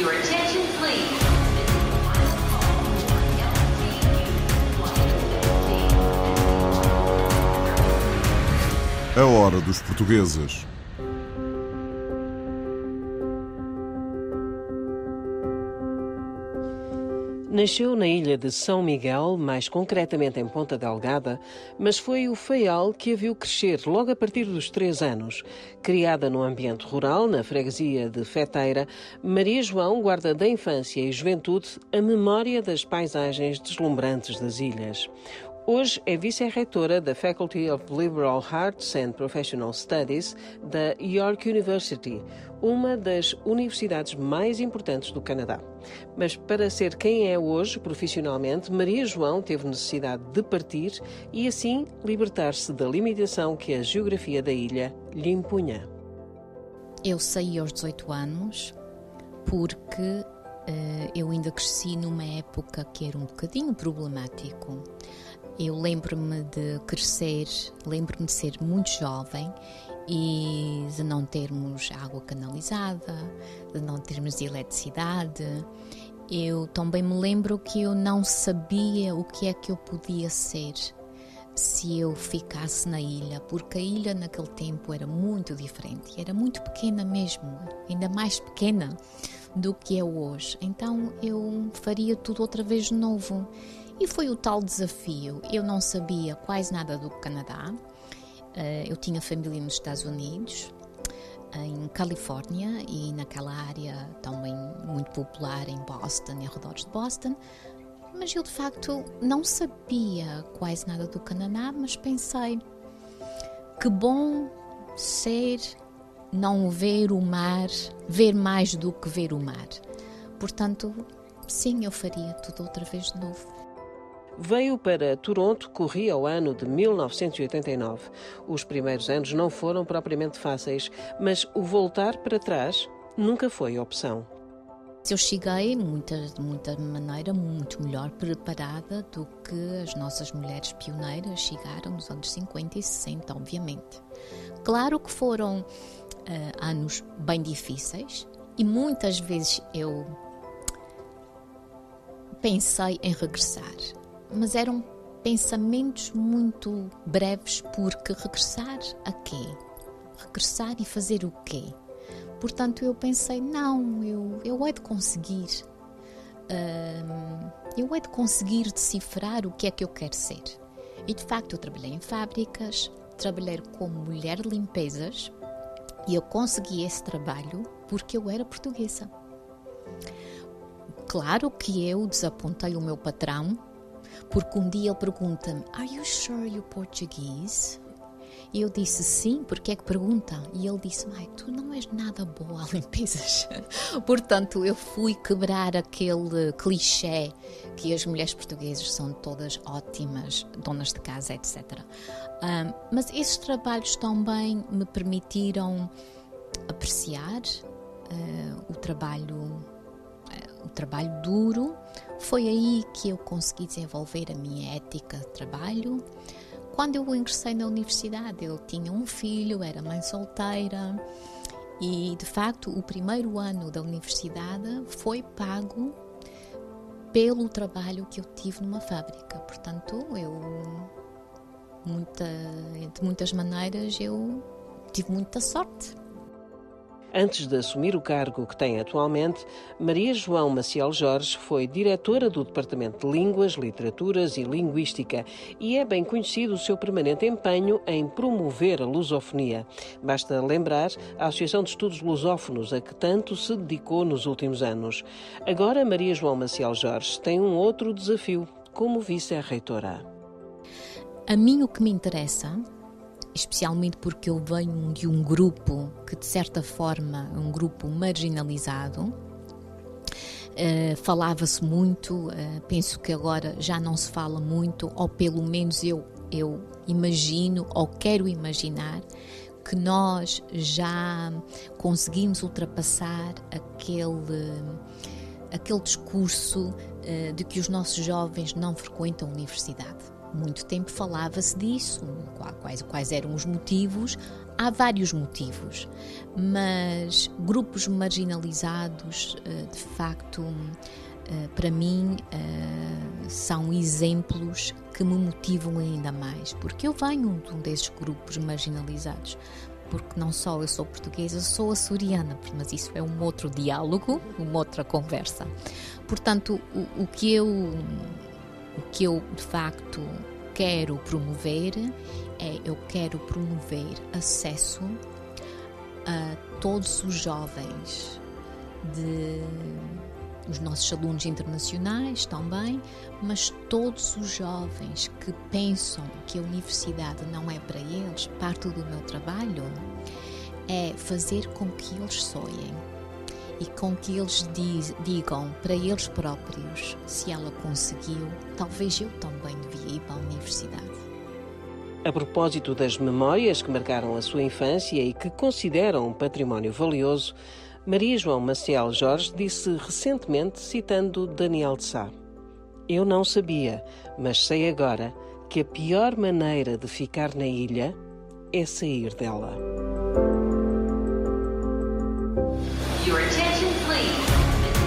Your attention, please. A hora dos portugueses. Nasceu na ilha de São Miguel, mais concretamente em Ponta Delgada, mas foi o Feial que a viu crescer logo a partir dos três anos. Criada no ambiente rural, na freguesia de Feteira, Maria João guarda da infância e juventude a memória das paisagens deslumbrantes das ilhas. Hoje é vice-reitora da Faculty of Liberal Arts and Professional Studies da York University, uma das universidades mais importantes do Canadá. Mas para ser quem é hoje profissionalmente, Maria João teve necessidade de partir e assim libertar-se da limitação que a geografia da ilha lhe impunha. Eu saí aos 18 anos porque eu ainda cresci numa época que era um bocadinho problemático. Eu lembro-me de crescer, lembro-me de ser muito jovem e de não termos água canalizada, de não termos eletricidade. Eu também me lembro que eu não sabia o que é que eu podia ser se eu ficasse na ilha, porque a ilha naquele tempo era muito diferente, era muito pequena mesmo, ainda mais pequena do que é hoje. Então eu faria tudo outra vez de novo. E foi o tal desafio. Eu não sabia quase nada do Canadá. Eh, eu tinha família nos Estados Unidos, em Califórnia e naquela área também muito popular em Boston e arredores de Boston. Mas eu de facto não sabia quase nada do Canadá, mas pensei que bom ser não ver o mar, ver mais do que ver o mar. Portanto, sim, eu faria tudo outra vez de novo. Veio para Toronto, corria o ano de 1989. Os primeiros anos não foram propriamente fáceis, mas o voltar para trás nunca foi opção. Eu cheguei muita, de muita maneira muito melhor preparada do que as nossas mulheres pioneiras chegaram nos anos 50 e 60, obviamente. Claro que foram uh, anos bem difíceis e muitas vezes eu pensei em regressar mas eram pensamentos muito breves, porque regressar a quê? Regressar e fazer o quê? Portanto, eu pensei, não, eu, eu hei de conseguir. Uh, eu hei de conseguir decifrar o que é que eu quero ser. E de facto, eu trabalhei em fábricas, trabalhei como mulher limpezas e eu consegui esse trabalho porque eu era portuguesa. Claro que eu desapontei o meu patrão porque um dia ele pergunta-me: Are you sure you're Portuguese? E eu disse sim, porque é que pergunta? E ele disse: Ai, tu não és nada boa a limpezas. Portanto, eu fui quebrar aquele clichê que as mulheres portuguesas são todas ótimas, donas de casa, etc. Um, mas esses trabalhos também me permitiram apreciar uh, o trabalho o trabalho duro. Foi aí que eu consegui desenvolver a minha ética de trabalho. Quando eu ingressei na universidade, eu tinha um filho, era mãe solteira e, de facto, o primeiro ano da universidade foi pago pelo trabalho que eu tive numa fábrica. Portanto, eu, muita, de muitas maneiras, eu tive muita sorte. Antes de assumir o cargo que tem atualmente, Maria João Maciel Jorge foi diretora do Departamento de Línguas, Literaturas e Linguística e é bem conhecido o seu permanente empenho em promover a lusofonia. Basta lembrar a Associação de Estudos Lusófonos, a que tanto se dedicou nos últimos anos. Agora, Maria João Maciel Jorge tem um outro desafio como vice-reitora. A mim o que me interessa especialmente porque eu venho de um grupo que, de certa forma, é um grupo marginalizado. Uh, Falava-se muito, uh, penso que agora já não se fala muito, ou pelo menos eu, eu imagino ou quero imaginar que nós já conseguimos ultrapassar aquele, aquele discurso uh, de que os nossos jovens não frequentam a universidade muito tempo falava-se disso, quais, quais eram os motivos. há vários motivos, mas grupos marginalizados, eh, de facto, eh, para mim, eh, são exemplos que me motivam ainda mais, porque eu venho de um desses grupos marginalizados. Porque não só eu sou portuguesa, sou açoriana, mas isso é um outro diálogo, uma outra conversa. Portanto, o, o que eu, o que eu de facto quero promover é eu quero promover acesso a todos os jovens de os nossos alunos internacionais também, mas todos os jovens que pensam que a universidade não é para eles, parte do meu trabalho é fazer com que eles sonhem e com que eles digam para eles próprios: se ela conseguiu, talvez eu também devia ir para a universidade. A propósito das memórias que marcaram a sua infância e que consideram um património valioso, Maria João Maciel Jorge disse recentemente, citando Daniel de Sá: Eu não sabia, mas sei agora que a pior maneira de ficar na ilha é sair dela.